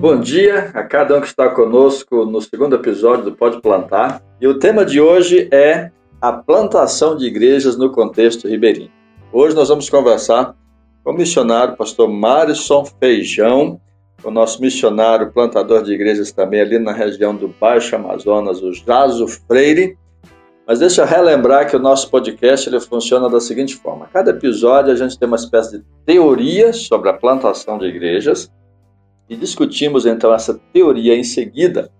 Bom dia a cada um que está conosco no segundo episódio do Pode Plantar. E o tema de hoje é a plantação de igrejas no contexto ribeirinho. Hoje nós vamos conversar com o missionário pastor Marison Feijão, o nosso missionário plantador de igrejas também ali na região do Baixo Amazonas, o Jaso Freire. Mas deixa eu relembrar que o nosso podcast ele funciona da seguinte forma: cada episódio a gente tem uma espécie de teoria sobre a plantação de igrejas e discutimos então essa teoria em seguida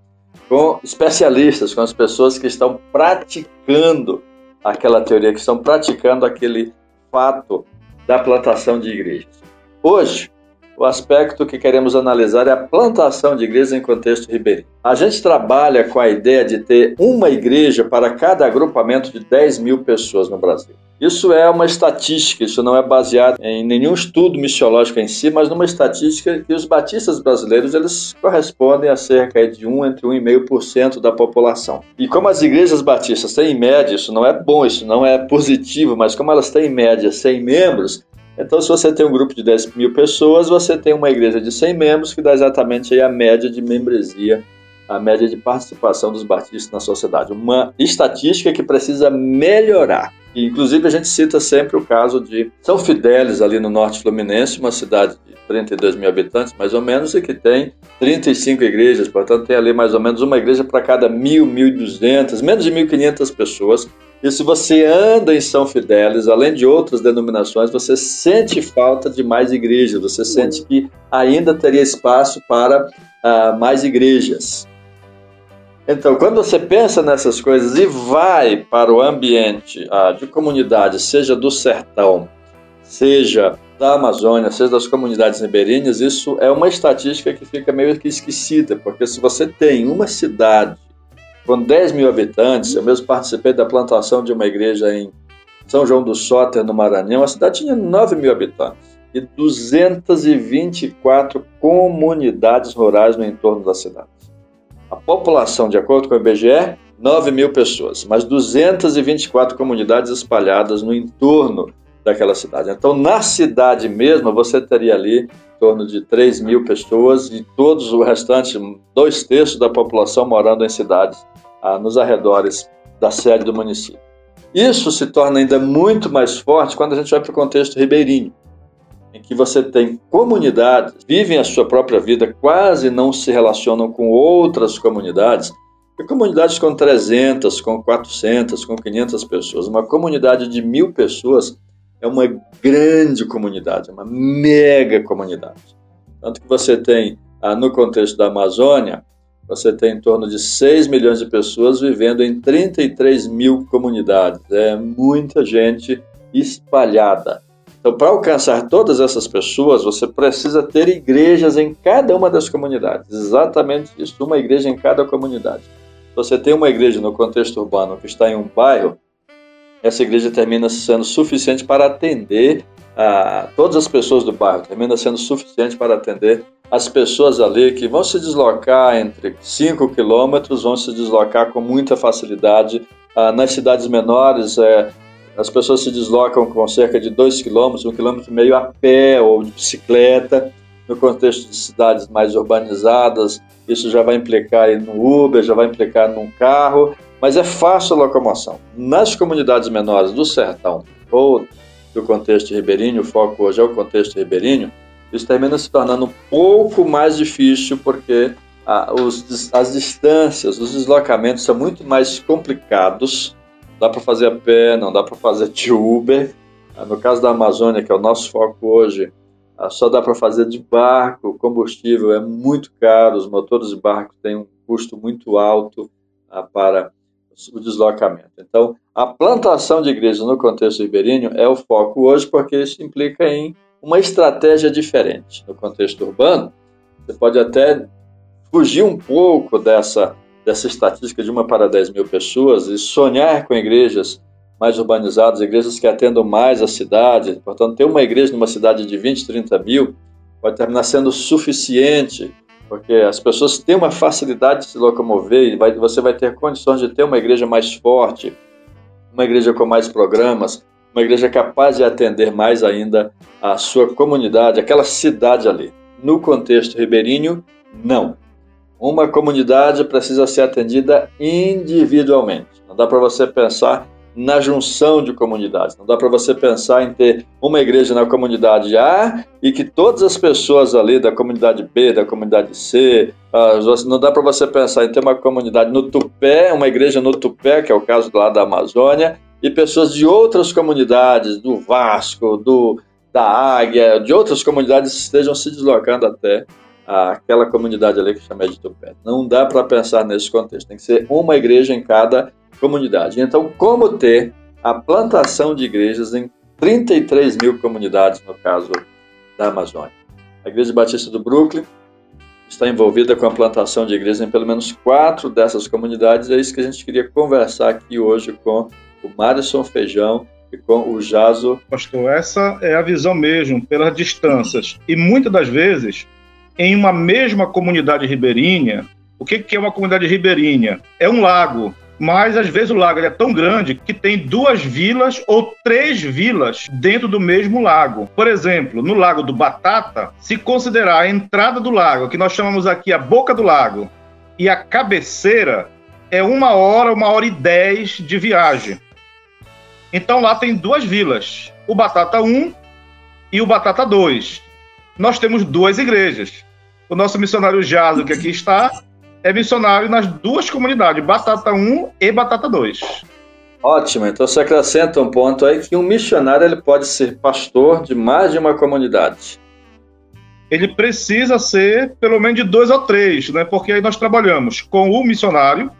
com especialistas, com as pessoas que estão praticando aquela teoria, que estão praticando aquele fato da plantação de igrejas. Hoje, o aspecto que queremos analisar é a plantação de igrejas em contexto ribeirinho. A gente trabalha com a ideia de ter uma igreja para cada agrupamento de 10 mil pessoas no Brasil. Isso é uma estatística, isso não é baseado em nenhum estudo missiológico em si, mas numa estatística que os batistas brasileiros eles correspondem a cerca de 1 entre 1,5% da população. E como as igrejas batistas têm em média, isso não é bom, isso não é positivo, mas como elas têm em média 100 membros, então, se você tem um grupo de 10 mil pessoas, você tem uma igreja de 100 membros, que dá exatamente a média de membresia, a média de participação dos batistas na sociedade. Uma estatística que precisa melhorar. Inclusive, a gente cita sempre o caso de São Fidélis, ali no norte fluminense, uma cidade de 32 mil habitantes, mais ou menos, e que tem 35 igrejas, portanto, tem ali mais ou menos uma igreja para cada mil, mil e duzentas, menos de 1.500 pessoas. E se você anda em São Fidélis, além de outras denominações, você sente falta de mais igrejas, você sente que ainda teria espaço para uh, mais igrejas. Então, quando você pensa nessas coisas e vai para o ambiente uh, de comunidade, seja do sertão, seja da Amazônia, seja das comunidades ribeirinhas, isso é uma estatística que fica meio que esquecida, porque se você tem uma cidade com 10 mil habitantes, eu mesmo participei da plantação de uma igreja em São João do Soter, no Maranhão. A cidade tinha 9 mil habitantes e 224 comunidades rurais no entorno da cidade. A população, de acordo com o IBGE, 9 mil pessoas, mas 224 comunidades espalhadas no entorno daquela cidade. Então, na cidade mesmo, você teria ali em torno de 3 mil pessoas e todos o restante, dois terços da população morando em cidades ah, nos arredores da sede do município. Isso se torna ainda muito mais forte quando a gente vai para o contexto ribeirinho, em que você tem comunidades, vivem a sua própria vida, quase não se relacionam com outras comunidades, e comunidades com 300, com 400, com 500 pessoas. Uma comunidade de mil pessoas é uma grande comunidade, uma mega comunidade. Tanto que você tem, ah, no contexto da Amazônia, você tem em torno de 6 milhões de pessoas vivendo em 33 mil comunidades. É muita gente espalhada. Então, para alcançar todas essas pessoas, você precisa ter igrejas em cada uma das comunidades. Exatamente isso, uma igreja em cada comunidade. Você tem uma igreja no contexto urbano que está em um bairro, essa igreja termina sendo suficiente para atender a todas as pessoas do bairro, termina sendo suficiente para atender as pessoas ali que vão se deslocar entre 5 quilômetros, vão se deslocar com muita facilidade. Ah, nas cidades menores, é, as pessoas se deslocam com cerca de 2 quilômetros, 1 um quilômetro e meio a pé ou de bicicleta. No contexto de cidades mais urbanizadas, isso já vai implicar no Uber, já vai implicar num carro, mas é fácil a locomoção. Nas comunidades menores do sertão ou do contexto ribeirinho, o foco hoje é o contexto ribeirinho, isso termina se tornando um pouco mais difícil porque os, as distâncias, os deslocamentos são muito mais complicados. Dá para fazer a pé, não dá para fazer de Uber. Ah, no caso da Amazônia, que é o nosso foco hoje, ah, só dá para fazer de barco. O combustível é muito caro, os motores de barco têm um custo muito alto ah, para o deslocamento. Então, a plantação de igrejas no contexto ribeirinho é o foco hoje, porque isso implica em uma estratégia diferente. No contexto urbano, você pode até fugir um pouco dessa, dessa estatística de uma para 10 mil pessoas e sonhar com igrejas mais urbanizadas, igrejas que atendam mais a cidade. Portanto, ter uma igreja numa cidade de 20, 30 mil pode terminar sendo suficiente, porque as pessoas têm uma facilidade de se locomover e vai, você vai ter condições de ter uma igreja mais forte, uma igreja com mais programas, uma igreja capaz de atender mais ainda a sua comunidade, aquela cidade ali. No contexto ribeirinho, Não. Uma comunidade precisa ser atendida individualmente. Não dá para você pensar na junção de comunidades. Não dá para você pensar em ter uma igreja na comunidade A e que todas as pessoas ali da comunidade B, da comunidade C, não dá para você pensar em ter uma comunidade no Tupé, uma igreja no Tupé, que é o caso lá da Amazônia, e pessoas de outras comunidades, do Vasco, do da Águia, de outras comunidades estejam se deslocando até aquela comunidade ali que chama de Tupé. Não dá para pensar nesse contexto. Tem que ser uma igreja em cada comunidade. Então, como ter a plantação de igrejas em 33 mil comunidades, no caso da Amazônia? A Igreja Batista do Brooklyn está envolvida com a plantação de igrejas em pelo menos quatro dessas comunidades. É isso que a gente queria conversar aqui hoje com o Madison Feijão e com o Jaso. Pastor, essa é a visão mesmo, pelas distâncias. E muitas das vezes, em uma mesma comunidade ribeirinha, o que é uma comunidade ribeirinha? É um lago mas às vezes o lago é tão grande que tem duas vilas ou três vilas dentro do mesmo lago. Por exemplo, no Lago do Batata, se considerar a entrada do lago, que nós chamamos aqui a boca do lago, e a cabeceira, é uma hora, uma hora e dez de viagem. Então lá tem duas vilas, o Batata 1 e o Batata 2. Nós temos duas igrejas. O nosso missionário Jaso, que aqui está, é missionário nas duas comunidades, Batata 1 e Batata 2. Ótimo, então você acrescenta um ponto aí que um missionário ele pode ser pastor de mais de uma comunidade. Ele precisa ser pelo menos de dois ou três, né? porque aí nós trabalhamos com o missionário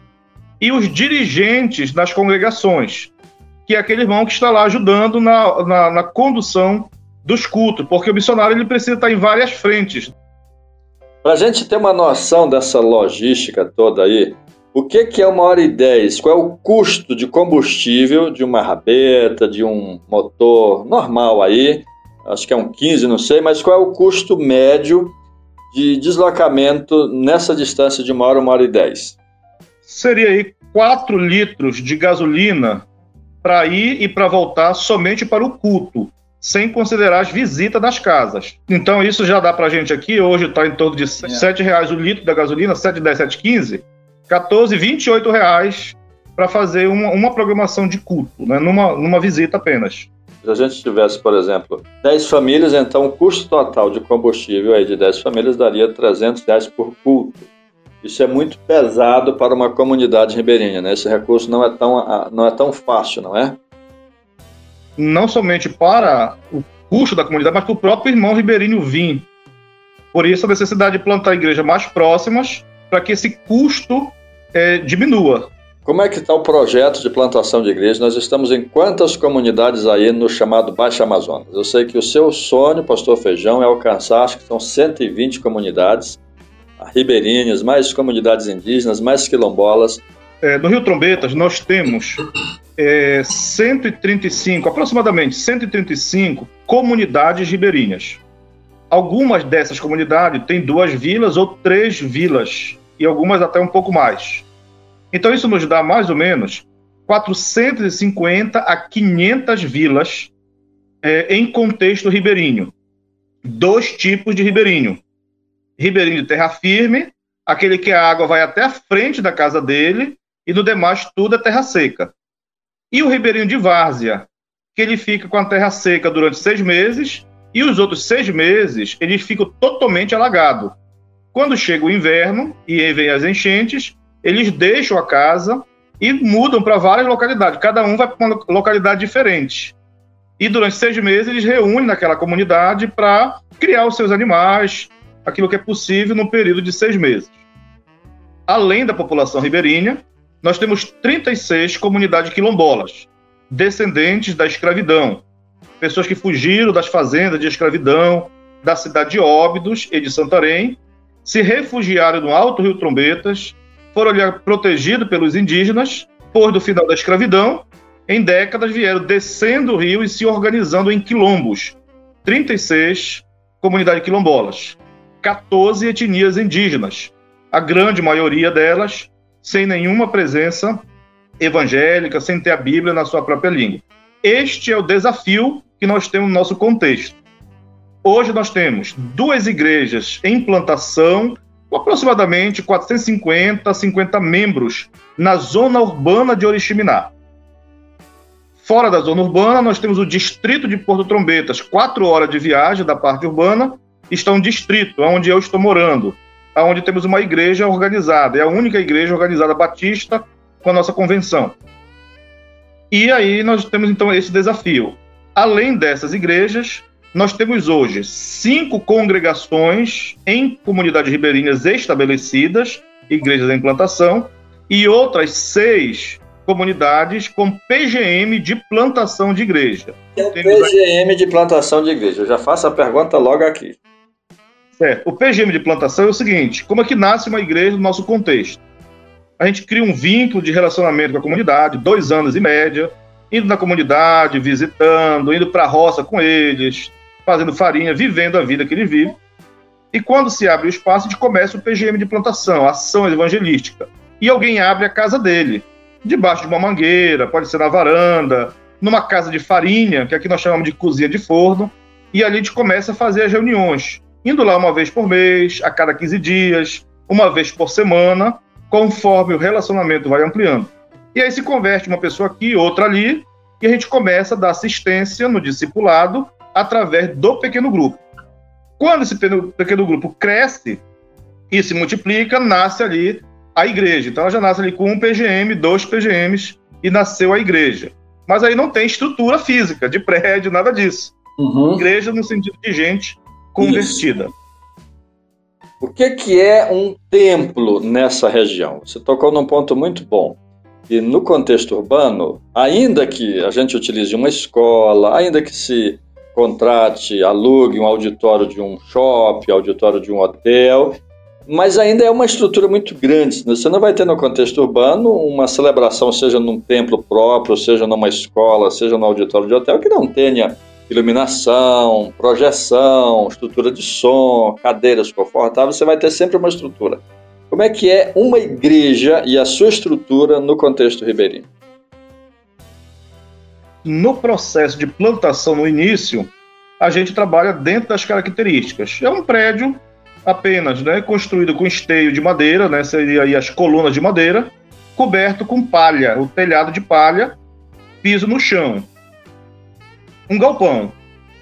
e os dirigentes das congregações, que é aquele irmão que está lá ajudando na, na, na condução dos cultos, porque o missionário ele precisa estar em várias frentes. Para a gente ter uma noção dessa logística toda aí, o que, que é uma hora e dez? Qual é o custo de combustível de uma rabeta, de um motor normal aí? Acho que é um 15, não sei, mas qual é o custo médio de deslocamento nessa distância de uma hora, uma hora e dez? Seria aí 4 litros de gasolina para ir e para voltar somente para o culto sem considerar as visitas das casas. Então isso já dá para a gente aqui, hoje está em torno de R$ é. 7 reais o litro da gasolina, 7, 10, 7, 15, 14, 28 reais para fazer uma, uma, programação de culto, né, numa, numa visita apenas. Se a gente tivesse, por exemplo, 10 famílias, então o custo total de combustível aí de 10 famílias daria 300 reais por culto. Isso é muito pesado para uma comunidade ribeirinha, né? Esse recurso não é tão, não é tão fácil, não é? Não somente para o custo da comunidade, mas para o próprio irmão ribeirinho vir. Por isso, a necessidade de plantar igrejas mais próximas para que esse custo é, diminua. Como é que está o projeto de plantação de igrejas? Nós estamos em quantas comunidades aí no chamado Baixo Amazonas? Eu sei que o seu sonho, pastor Feijão, é alcançar, acho que são 120 comunidades ribeirinhas, mais comunidades indígenas, mais quilombolas. É, no Rio Trombetas, nós temos é, 135, aproximadamente 135 comunidades ribeirinhas. Algumas dessas comunidades têm duas vilas ou três vilas, e algumas até um pouco mais. Então, isso nos dá mais ou menos 450 a 500 vilas é, em contexto ribeirinho. Dois tipos de ribeirinho: ribeirinho de terra firme, aquele que a água vai até a frente da casa dele, e no demais tudo é terra seca. E o ribeirinho de várzea, que ele fica com a terra seca durante seis meses e os outros seis meses ele fica totalmente alagado. Quando chega o inverno e vem as enchentes, eles deixam a casa e mudam para várias localidades. Cada um vai para uma localidade diferente. E durante seis meses eles reúnem naquela comunidade para criar os seus animais, aquilo que é possível no período de seis meses. Além da população ribeirinha, nós temos 36 comunidades quilombolas, descendentes da escravidão, pessoas que fugiram das fazendas de escravidão da cidade de Óbidos e de Santarém, se refugiaram no Alto Rio Trombetas, foram protegidos pelos indígenas, por do final da escravidão, em décadas vieram descendo o rio e se organizando em quilombos. 36 comunidades quilombolas, 14 etnias indígenas, a grande maioria delas sem nenhuma presença evangélica, sem ter a Bíblia na sua própria língua. Este é o desafio que nós temos no nosso contexto. Hoje nós temos duas igrejas em plantação com aproximadamente 450 a 50 membros na zona urbana de Oriximiná. Fora da zona urbana, nós temos o distrito de Porto Trombetas, quatro horas de viagem da parte urbana, está um distrito, onde eu estou morando, onde temos uma igreja organizada, é a única igreja organizada batista com a nossa convenção. E aí nós temos então esse desafio. Além dessas igrejas, nós temos hoje cinco congregações em comunidades ribeirinhas estabelecidas, igrejas em implantação, e outras seis comunidades com PGM de plantação de igreja. É o PGM de plantação de igreja. Eu já faço a pergunta logo aqui. O PGM de plantação é o seguinte: como é que nasce uma igreja no nosso contexto? A gente cria um vínculo de relacionamento com a comunidade, dois anos e média, indo na comunidade, visitando, indo para a roça com eles, fazendo farinha, vivendo a vida que ele vive. E quando se abre o espaço, a gente começa o PGM de plantação, ação evangelística. E alguém abre a casa dele debaixo de uma mangueira, pode ser na varanda, numa casa de farinha, que aqui nós chamamos de cozinha de forno, e ali a gente começa a fazer as reuniões, indo lá uma vez por mês, a cada 15 dias, uma vez por semana, conforme o relacionamento vai ampliando. E aí se converte uma pessoa aqui, outra ali, e a gente começa a dar assistência no discipulado através do pequeno grupo. Quando esse pequeno grupo cresce e se multiplica, nasce ali a igreja. Então ela já nasce ali com um PGM, dois PGMs e nasceu a igreja. Mas aí não tem estrutura física, de prédio, nada disso. Uhum. Igreja no sentido de gente convertida. O que, que é um templo nessa região? Você tocou num ponto muito bom. E no contexto urbano, ainda que a gente utilize uma escola, ainda que se contrate, alugue um auditório de um shopping, auditório de um hotel, mas ainda é uma estrutura muito grande. Você não vai ter no contexto urbano uma celebração, seja num templo próprio, seja numa escola, seja no auditório de hotel, que não tenha iluminação, projeção, estrutura de som, cadeiras confortáveis, você vai ter sempre uma estrutura. Como é que é uma igreja e a sua estrutura no contexto ribeirinho? No processo de plantação no início, a gente trabalha dentro das características. É um prédio apenas, né, construído com esteio de madeira, né, seria aí as colunas de madeira, coberto com palha, o telhado de palha, piso no chão. Um galpão.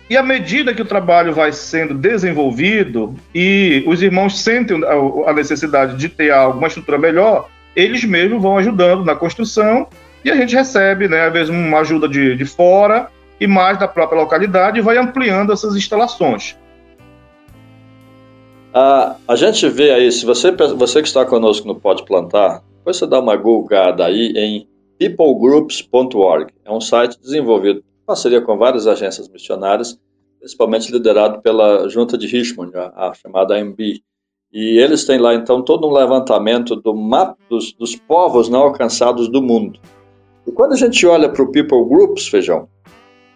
E à medida que o trabalho vai sendo desenvolvido e os irmãos sentem a necessidade de ter alguma estrutura melhor, eles mesmos vão ajudando na construção e a gente recebe, né, às vezes, uma ajuda de, de fora e mais da própria localidade e vai ampliando essas instalações. A, a gente vê aí, se você, você que está conosco no Pode Plantar, depois você dá uma googada aí em peoplegroups.org. É um site desenvolvido parceria com várias agências missionárias, principalmente liderado pela Junta de Richmond, a, a chamada MB. E eles têm lá, então, todo um levantamento do mapa dos, dos povos não alcançados do mundo. E quando a gente olha para o People Groups, Feijão,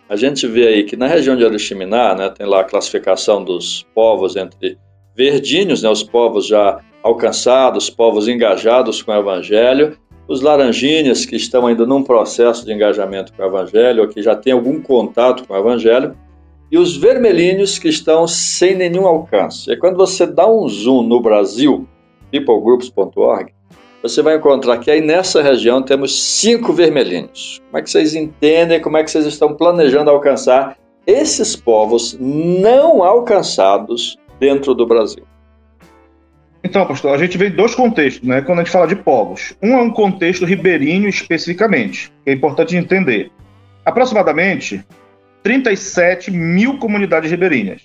a gente vê aí que na região de Oriximiná, né, tem lá a classificação dos povos entre verdinhos, né, os povos já alcançados, povos engajados com o Evangelho, os laranjinhas, que estão ainda num processo de engajamento com o Evangelho, ou que já têm algum contato com o Evangelho, e os vermelhinhos, que estão sem nenhum alcance. E quando você dá um zoom no Brasil, peoplegroups.org, você vai encontrar que aí nessa região temos cinco vermelhinhos. Como é que vocês entendem, como é que vocês estão planejando alcançar esses povos não alcançados dentro do Brasil? Então, pastor, a gente vê dois contextos, né? Quando a gente fala de povos. Um é um contexto ribeirinho especificamente, que é importante entender. Aproximadamente 37 mil comunidades ribeirinhas.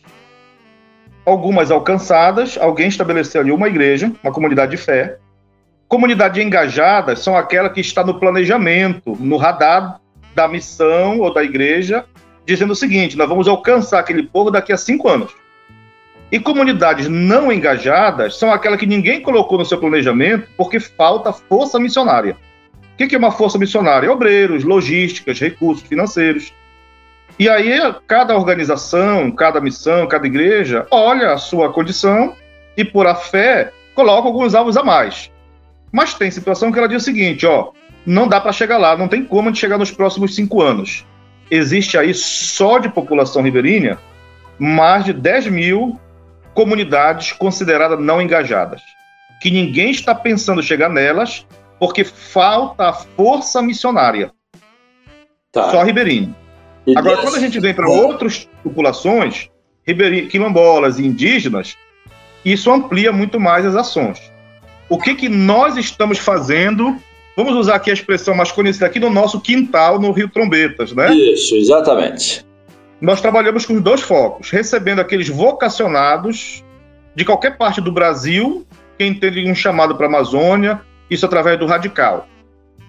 Algumas alcançadas, alguém estabeleceu ali uma igreja, uma comunidade de fé. Comunidades engajadas são aquelas que está no planejamento, no radar da missão ou da igreja, dizendo o seguinte: nós vamos alcançar aquele povo daqui a cinco anos. E comunidades não engajadas são aquelas que ninguém colocou no seu planejamento porque falta força missionária. O que é uma força missionária? Obreiros, logísticas, recursos financeiros. E aí, cada organização, cada missão, cada igreja olha a sua condição e, por a fé, coloca alguns alvos a mais. Mas tem situação que ela diz o seguinte: ó, não dá para chegar lá, não tem como a chegar nos próximos cinco anos. Existe aí, só de população ribeirinha, mais de 10 mil comunidades consideradas não engajadas, que ninguém está pensando chegar nelas porque falta a força missionária. Tá. Só ribeirinho. E Agora, quando a gente vem para outras populações, ribeirinho, quilombolas e indígenas, isso amplia muito mais as ações. O que, que nós estamos fazendo? Vamos usar aqui a expressão mais conhecida aqui no nosso quintal, no Rio Trombetas, né? Isso, exatamente nós trabalhamos com dois focos, recebendo aqueles vocacionados de qualquer parte do Brasil que entendem um chamado para a Amazônia, isso através do radical.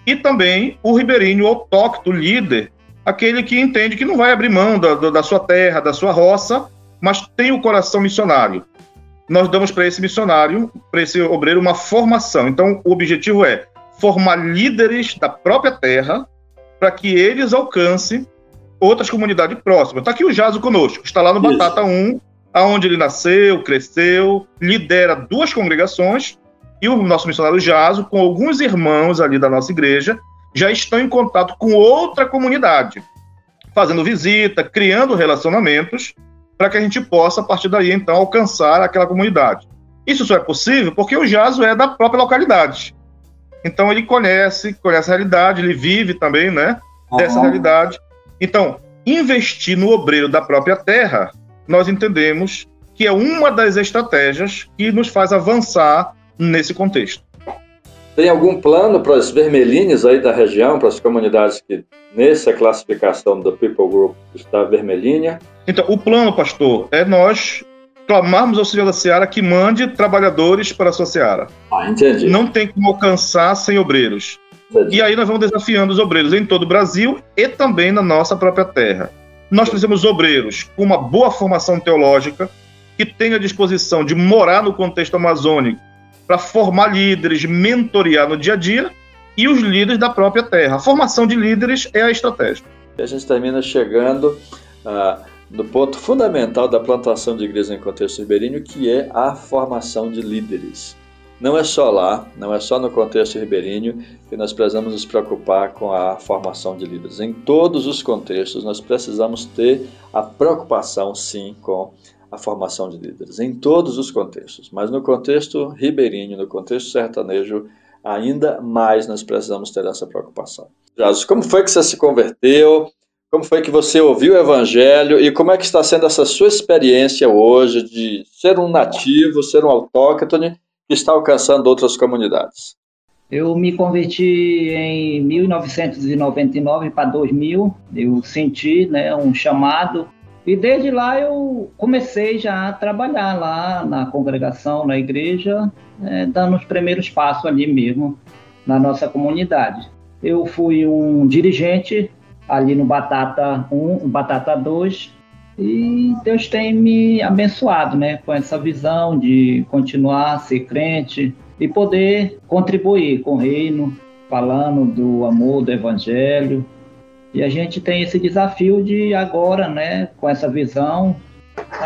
E também o ribeirinho autóctono, líder, aquele que entende que não vai abrir mão da, da sua terra, da sua roça, mas tem o coração missionário. Nós damos para esse missionário, para esse obreiro, uma formação. Então, o objetivo é formar líderes da própria terra para que eles alcancem outras comunidades próximas. Está aqui o Jaso conosco, está lá no Isso. Batata 1, aonde ele nasceu, cresceu, lidera duas congregações, e o nosso missionário Jaso, com alguns irmãos ali da nossa igreja, já estão em contato com outra comunidade, fazendo visita, criando relacionamentos, para que a gente possa, a partir daí, então, alcançar aquela comunidade. Isso só é possível porque o Jaso é da própria localidade. Então ele conhece, conhece a realidade, ele vive também, né, dessa uhum. realidade. Então, investir no obreiro da própria terra, nós entendemos que é uma das estratégias que nos faz avançar nesse contexto. Tem algum plano para os vermelhinhos aí da região, para as comunidades que nessa classificação do People Group está vermelhinha? Então, o plano, pastor, é nós clamarmos ao Senhor da Seara que mande trabalhadores para a sua Seara. Ah, entendi. Não tem como alcançar sem obreiros. E aí nós vamos desafiando os obreiros em todo o Brasil e também na nossa própria terra. Nós precisamos obreiros com uma boa formação teológica, que tenham disposição de morar no contexto amazônico para formar líderes, mentorear no dia a dia e os líderes da própria terra. A formação de líderes é a estratégia. E a gente termina chegando ah, no ponto fundamental da plantação de igreja em contexto ribeirinho, que é a formação de líderes. Não é só lá, não é só no contexto ribeirinho que nós precisamos nos preocupar com a formação de líderes. Em todos os contextos, nós precisamos ter a preocupação, sim, com a formação de líderes. Em todos os contextos. Mas no contexto ribeirinho, no contexto sertanejo, ainda mais nós precisamos ter essa preocupação. Jesus, como foi que você se converteu? Como foi que você ouviu o Evangelho e como é que está sendo essa sua experiência hoje de ser um nativo, ser um autóctone que está alcançando outras comunidades? Eu me converti em 1999 para 2000. Eu senti né, um chamado e desde lá eu comecei já a trabalhar lá na congregação, na igreja, é, dando os primeiros passos ali mesmo na nossa comunidade. Eu fui um dirigente ali no Batata 1, Batata 2, e Deus tem me abençoado, né, com essa visão de continuar a ser crente e poder contribuir com o reino, falando do amor do evangelho. E a gente tem esse desafio de agora, né, com essa visão,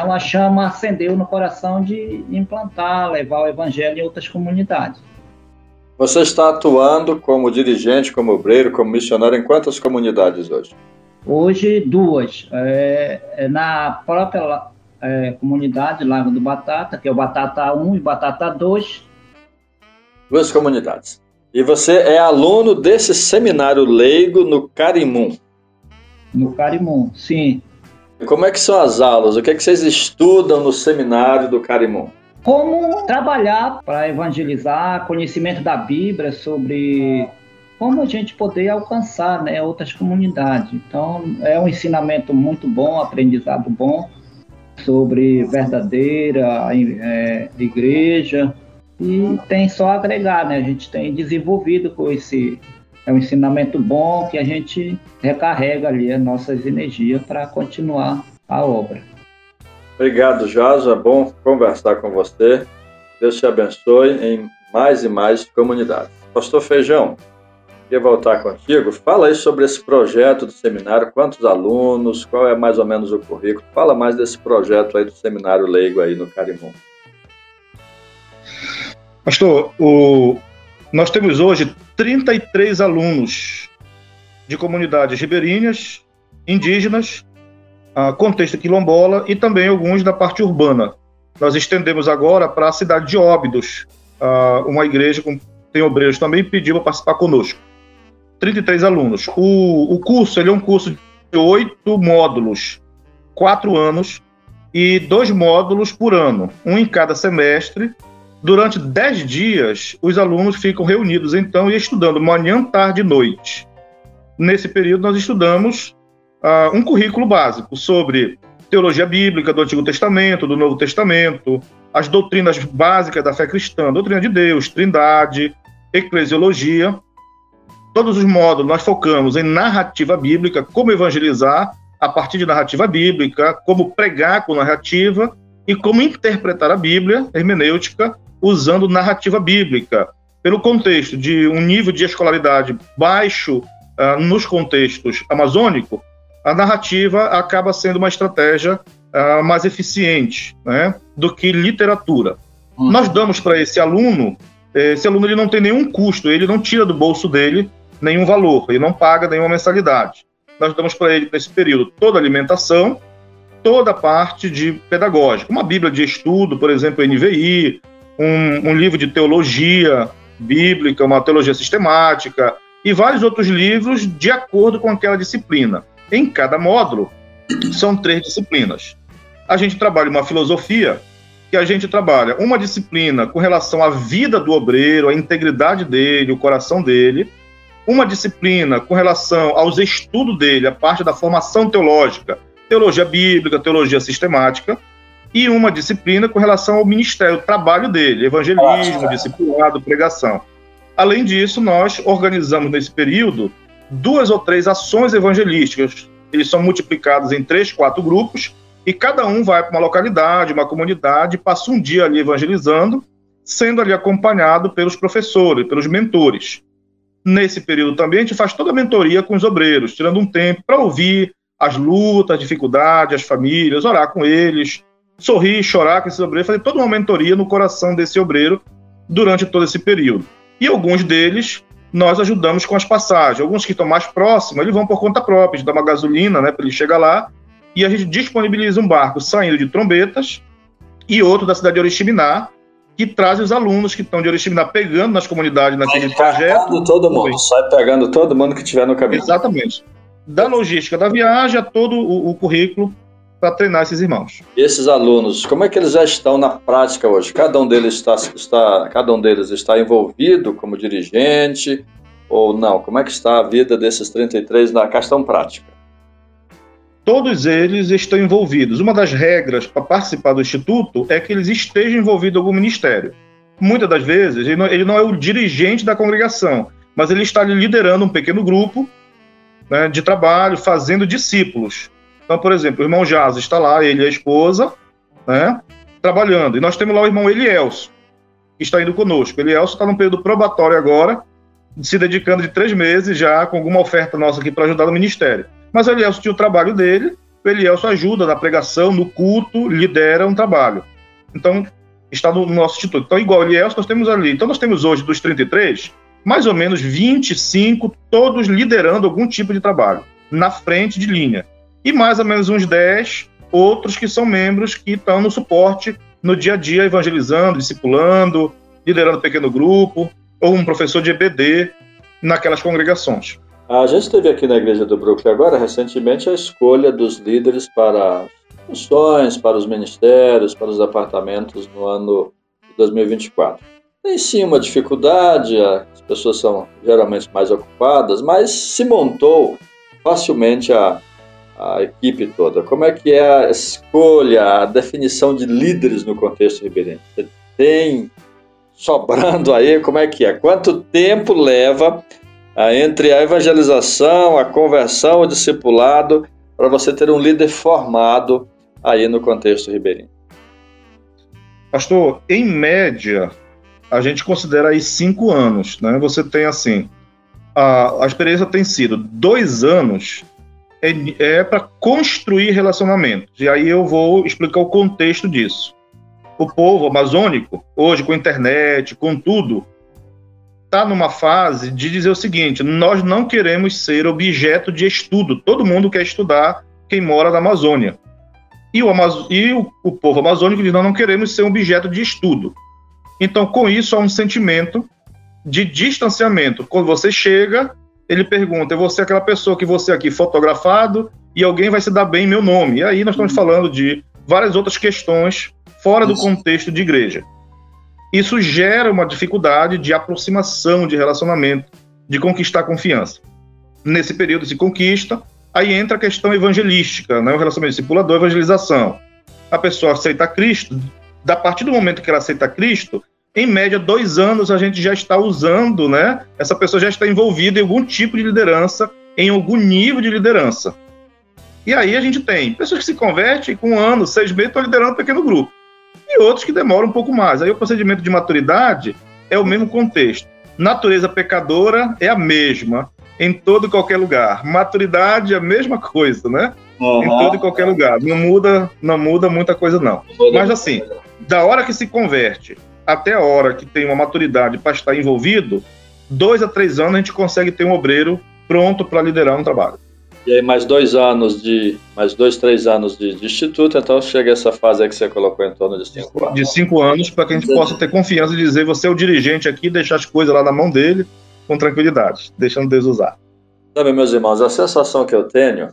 uma chama acendeu no coração de implantar, levar o evangelho em outras comunidades. Você está atuando como dirigente, como obreiro, como missionário em quantas comunidades hoje? Hoje, duas. É, é na própria é, comunidade Lago do Batata, que é o Batata 1 e Batata 2. Duas comunidades. E você é aluno desse seminário leigo no Carimum? No Carimum, sim. Como é que são as aulas? O que é que vocês estudam no seminário do Carimum? Como trabalhar para evangelizar, conhecimento da Bíblia sobre como a gente poder alcançar né, outras comunidades. Então, é um ensinamento muito bom, aprendizado bom sobre verdadeira é, igreja e tem só agregar, né? A gente tem desenvolvido com esse é um ensinamento bom que a gente recarrega ali as nossas energias para continuar a obra. Obrigado, Jaso. É bom conversar com você. Deus te abençoe em mais e mais comunidades. Pastor Feijão, queria voltar contigo. Fala aí sobre esse projeto do seminário, quantos alunos, qual é mais ou menos o currículo. Fala mais desse projeto aí do seminário leigo aí no Carimum. Pastor, o... nós temos hoje 33 alunos de comunidades ribeirinhas, indígenas, contexto quilombola e também alguns da parte urbana. nós estendemos agora para a cidade de Óbidos, uh, uma igreja com tem obreiros também, pediu para participar conosco. 33 alunos. O, o curso ele é um curso de oito módulos, quatro anos, e dois módulos por ano, um em cada semestre. Durante dez dias, os alunos ficam reunidos, então, e estudando manhã, tarde e noite. Nesse período, nós estudamos uh, um currículo básico sobre teologia bíblica do Antigo Testamento, do Novo Testamento, as doutrinas básicas da fé cristã, doutrina de Deus, trindade, eclesiologia. Todos os módulos nós focamos em narrativa bíblica, como evangelizar a partir de narrativa bíblica, como pregar com narrativa e como interpretar a Bíblia, hermenêutica, usando narrativa bíblica. Pelo contexto de um nível de escolaridade baixo uh, nos contextos amazônicos, a narrativa acaba sendo uma estratégia uh, mais eficiente né, do que literatura. Uhum. Nós damos para esse aluno, esse aluno ele não tem nenhum custo, ele não tira do bolso dele nenhum valor, ele não paga nenhuma mensalidade. Nós damos para ele, nesse período, toda a alimentação, toda a parte de pedagógica, uma bíblia de estudo, por exemplo, NVI, um, um livro de teologia bíblica, uma teologia sistemática, e vários outros livros de acordo com aquela disciplina. Em cada módulo, são três disciplinas. A gente trabalha uma filosofia, que a gente trabalha uma disciplina com relação à vida do obreiro, a integridade dele, o coração dele, uma disciplina com relação aos estudos dele, a parte da formação teológica, teologia bíblica, teologia sistemática, e uma disciplina com relação ao ministério, o trabalho dele, evangelismo, discipulado, pregação. Além disso, nós organizamos nesse período duas ou três ações evangelísticas. Eles são multiplicados em três, quatro grupos, e cada um vai para uma localidade, uma comunidade, passa um dia ali evangelizando, sendo ali acompanhado pelos professores, pelos mentores. Nesse período também, a gente faz toda a mentoria com os obreiros, tirando um tempo para ouvir as lutas, as dificuldades, as famílias, orar com eles, sorrir, chorar com esses obreiros, fazer toda uma mentoria no coração desse obreiro durante todo esse período. E alguns deles nós ajudamos com as passagens. Alguns que estão mais próximos, eles vão por conta própria, a gente dá uma gasolina né, para ele chegar lá, e a gente disponibiliza um barco saindo de Trombetas e outro da cidade de Oriximiná, que traz os alunos que estão de Oriximiná pegando nas comunidades naquele trajeto. Pegando todo mundo, sai pegando todo mundo que tiver no caminho. Exatamente. Da logística da viagem a todo o, o currículo para treinar esses irmãos. E esses alunos, como é que eles já estão na prática hoje? Cada um deles está, está, cada um deles está envolvido como dirigente ou não? Como é que está a vida desses 33 na questão prática? Todos eles estão envolvidos. Uma das regras para participar do instituto é que eles estejam envolvidos em algum ministério. Muitas das vezes ele não, ele não é o dirigente da congregação, mas ele está liderando um pequeno grupo né, de trabalho, fazendo discípulos. Então, por exemplo, o irmão Jaz está lá, ele e a esposa, né, trabalhando. E nós temos lá o irmão Elielso, que está indo conosco. Elielso está num período probatório agora, se dedicando de três meses já com alguma oferta nossa aqui para ajudar no ministério. Mas o Elielso tinha o trabalho dele, o Elielso ajuda na pregação, no culto, lidera um trabalho. Então, está no nosso instituto. Então, igual o Elielso, nós temos ali. Então, nós temos hoje, dos 33, mais ou menos 25, todos liderando algum tipo de trabalho, na frente de linha e mais ou menos uns 10 outros que são membros que estão no suporte no dia a dia, evangelizando, discipulando, liderando pequeno grupo, ou um professor de EBD naquelas congregações. A gente teve aqui na Igreja do Brooklyn agora, recentemente, a escolha dos líderes para funções, para os ministérios, para os departamentos no ano de 2024. Tem sim uma dificuldade, as pessoas são geralmente mais ocupadas, mas se montou facilmente a a equipe toda? Como é que é a escolha, a definição de líderes no contexto ribeirense? Tem sobrando aí, como é que é? Quanto tempo leva entre a evangelização, a conversão, o discipulado, para você ter um líder formado aí no contexto ribeirinho? Pastor, em média, a gente considera aí cinco anos, né? Você tem assim, a, a experiência tem sido dois anos é, é para construir relacionamentos. E aí eu vou explicar o contexto disso. O povo amazônico, hoje com internet, com tudo, está numa fase de dizer o seguinte: nós não queremos ser objeto de estudo. Todo mundo quer estudar quem mora na Amazônia. E o, e o, o povo amazônico diz: não, não queremos ser objeto de estudo. Então, com isso, há um sentimento de distanciamento. Quando você chega, ele pergunta: você é aquela pessoa que você aqui fotografado e alguém vai se dar bem em meu nome. E aí nós estamos uhum. falando de várias outras questões fora do contexto de igreja. Isso gera uma dificuldade de aproximação, de relacionamento, de conquistar confiança. Nesse período se conquista, aí entra a questão evangelística, né? o relacionamento discipulador, evangelização. A pessoa aceita Cristo, da partir do momento que ela aceita Cristo, em média, dois anos a gente já está usando, né? Essa pessoa já está envolvida em algum tipo de liderança, em algum nível de liderança. E aí a gente tem pessoas que se convertem com um ano, seis meses, estão liderando um pequeno grupo. E outros que demoram um pouco mais. Aí o procedimento de maturidade é o mesmo contexto. Natureza pecadora é a mesma em todo e qualquer lugar. Maturidade é a mesma coisa, né? Uhum. Em todo e qualquer lugar. Não muda, não muda muita coisa, não. Mas assim, da hora que se converte até a hora que tem uma maturidade para estar envolvido, dois a três anos a gente consegue ter um obreiro pronto para liderar um trabalho. E aí mais dois anos de, mais dois, três anos de, de instituto, então chega essa fase aí que você colocou em torno de cinco anos. De cinco anos, para que a gente possa ter confiança de dizer, você é o dirigente aqui, deixar as coisas lá na mão dele, com tranquilidade, deixando Deus usar. Sabe, meus irmãos, a sensação que eu tenho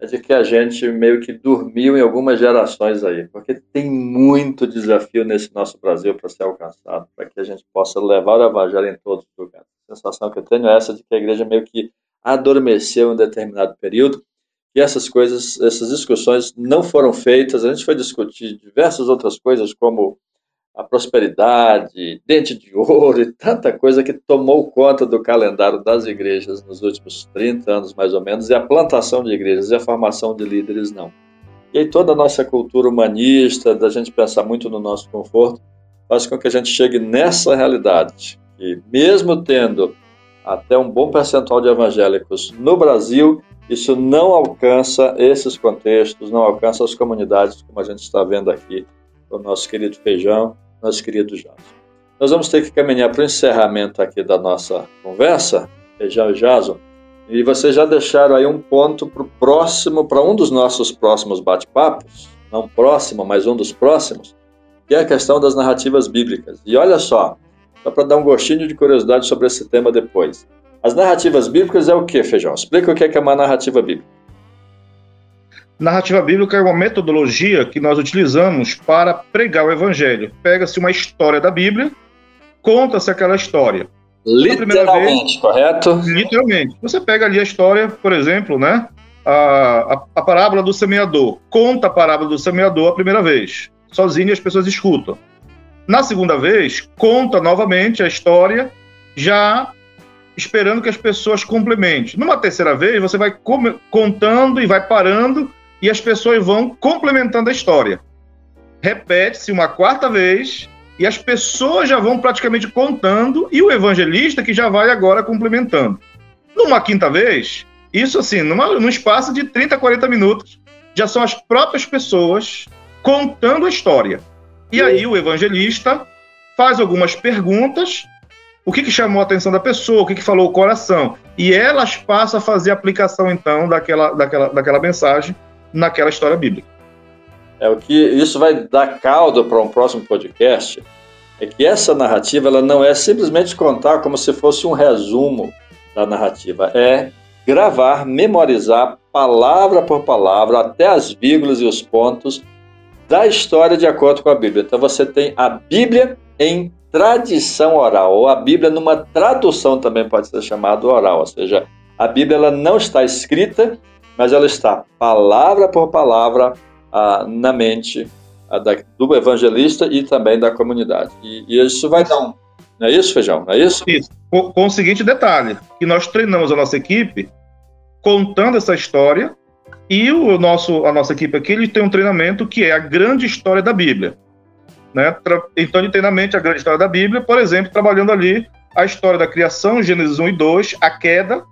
é de que a gente meio que dormiu em algumas gerações aí, porque tem muito desafio nesse nosso Brasil para ser alcançado, para que a gente possa levar o evangelho em todos os lugares. A sensação que eu tenho é essa de que a igreja meio que adormeceu em determinado período e essas coisas, essas discussões não foram feitas. A gente foi discutir diversas outras coisas, como a prosperidade, dente de ouro e tanta coisa que tomou conta do calendário das igrejas nos últimos 30 anos, mais ou menos, e a plantação de igrejas e a formação de líderes não. E aí toda a nossa cultura humanista, da gente pensar muito no nosso conforto, faz com que a gente chegue nessa realidade, que mesmo tendo até um bom percentual de evangélicos no Brasil, isso não alcança esses contextos, não alcança as comunidades, como a gente está vendo aqui com o nosso querido Feijão nosso querido Jason. Nós vamos ter que caminhar para o encerramento aqui da nossa conversa, Feijão e Jason, e vocês já deixaram aí um ponto para o próximo, para um dos nossos próximos bate-papos, não próximo, mas um dos próximos, que é a questão das narrativas bíblicas. E olha só, só para dar um gostinho de curiosidade sobre esse tema depois. As narrativas bíblicas é o que, Feijão? Explica o que é uma narrativa bíblica. Narrativa bíblica é uma metodologia que nós utilizamos para pregar o evangelho. Pega-se uma história da Bíblia, conta-se aquela história. Literalmente, vez, correto? Literalmente. Você pega ali a história, por exemplo, né? A, a, a, parábola do semeador. Conta a parábola do semeador a primeira vez. Sozinho as pessoas escutam. Na segunda vez, conta novamente a história, já esperando que as pessoas complementem. Numa terceira vez, você vai contando e vai parando e as pessoas vão complementando a história. Repete-se uma quarta vez e as pessoas já vão praticamente contando e o evangelista que já vai agora complementando. Numa quinta vez, isso assim, numa, num espaço de 30, 40 minutos, já são as próprias pessoas contando a história. E aí o evangelista faz algumas perguntas, o que, que chamou a atenção da pessoa, o que, que falou o coração, e elas passam a fazer a aplicação então daquela, daquela, daquela mensagem naquela história bíblica. É o que isso vai dar caldo para um próximo podcast. É que essa narrativa ela não é simplesmente contar como se fosse um resumo da narrativa, é gravar, memorizar palavra por palavra, até as vírgulas e os pontos da história de acordo com a Bíblia. Então você tem a Bíblia em tradição oral, ou a Bíblia numa tradução também pode ser chamada oral, ou seja, a Bíblia ela não está escrita, mas ela está palavra por palavra ah, na mente ah, da, do evangelista e também da comunidade. E, e, isso vai dar um. Não é isso, Feijão? Não é isso? Isso. Com, com o seguinte detalhe: que nós treinamos a nossa equipe contando essa história e o nosso, a nossa equipe aqui ele tem um treinamento que é a grande história da Bíblia. Né? Então, ele tem na mente a grande história da Bíblia, por exemplo, trabalhando ali a história da criação, Gênesis 1 e 2, a queda,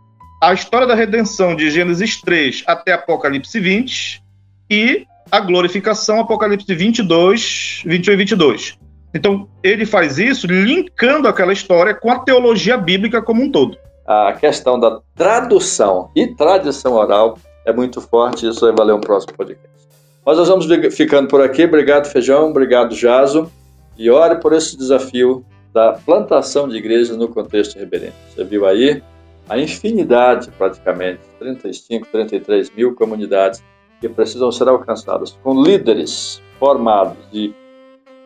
a história da redenção de Gênesis 3 até Apocalipse 20 e a glorificação, Apocalipse 22, 21 e 22. Então, ele faz isso linkando aquela história com a teologia bíblica como um todo. A questão da tradução e tradição oral é muito forte, isso vai valer um próximo podcast. Mas nós vamos ficando por aqui. Obrigado, Feijão. Obrigado, Jaso. E ore por esse desafio da plantação de igrejas no contexto ribeirinho. Você viu aí a infinidade, praticamente, 35, 33 mil comunidades que precisam ser alcançadas com líderes formados. E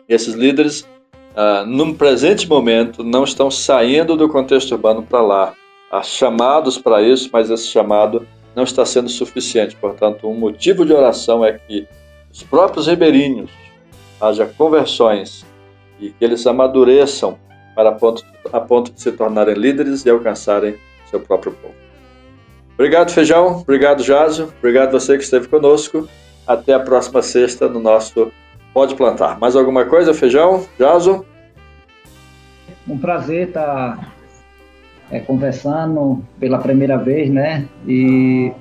esses líderes, ah, num presente momento, não estão saindo do contexto urbano para lá. Há chamados para isso, mas esse chamado não está sendo suficiente. Portanto, um motivo de oração é que os próprios ribeirinhos haja conversões e que eles amadureçam para a ponto, a ponto de se tornarem líderes e alcançarem seu próprio povo. Obrigado, Feijão. Obrigado, Jaso. Obrigado você que esteve conosco. Até a próxima sexta no nosso Pode Plantar. Mais alguma coisa, Feijão? Jaso? Um prazer estar é, conversando pela primeira vez, né? E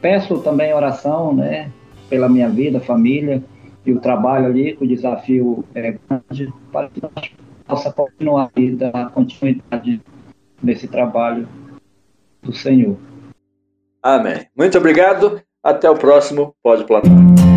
peço também oração, né? Pela minha vida, família e o trabalho ali, que o desafio é grande, para que nós possa continuar a dar continuidade nesse trabalho do Senhor. Amém. Muito obrigado. Até o próximo Pode Plantar.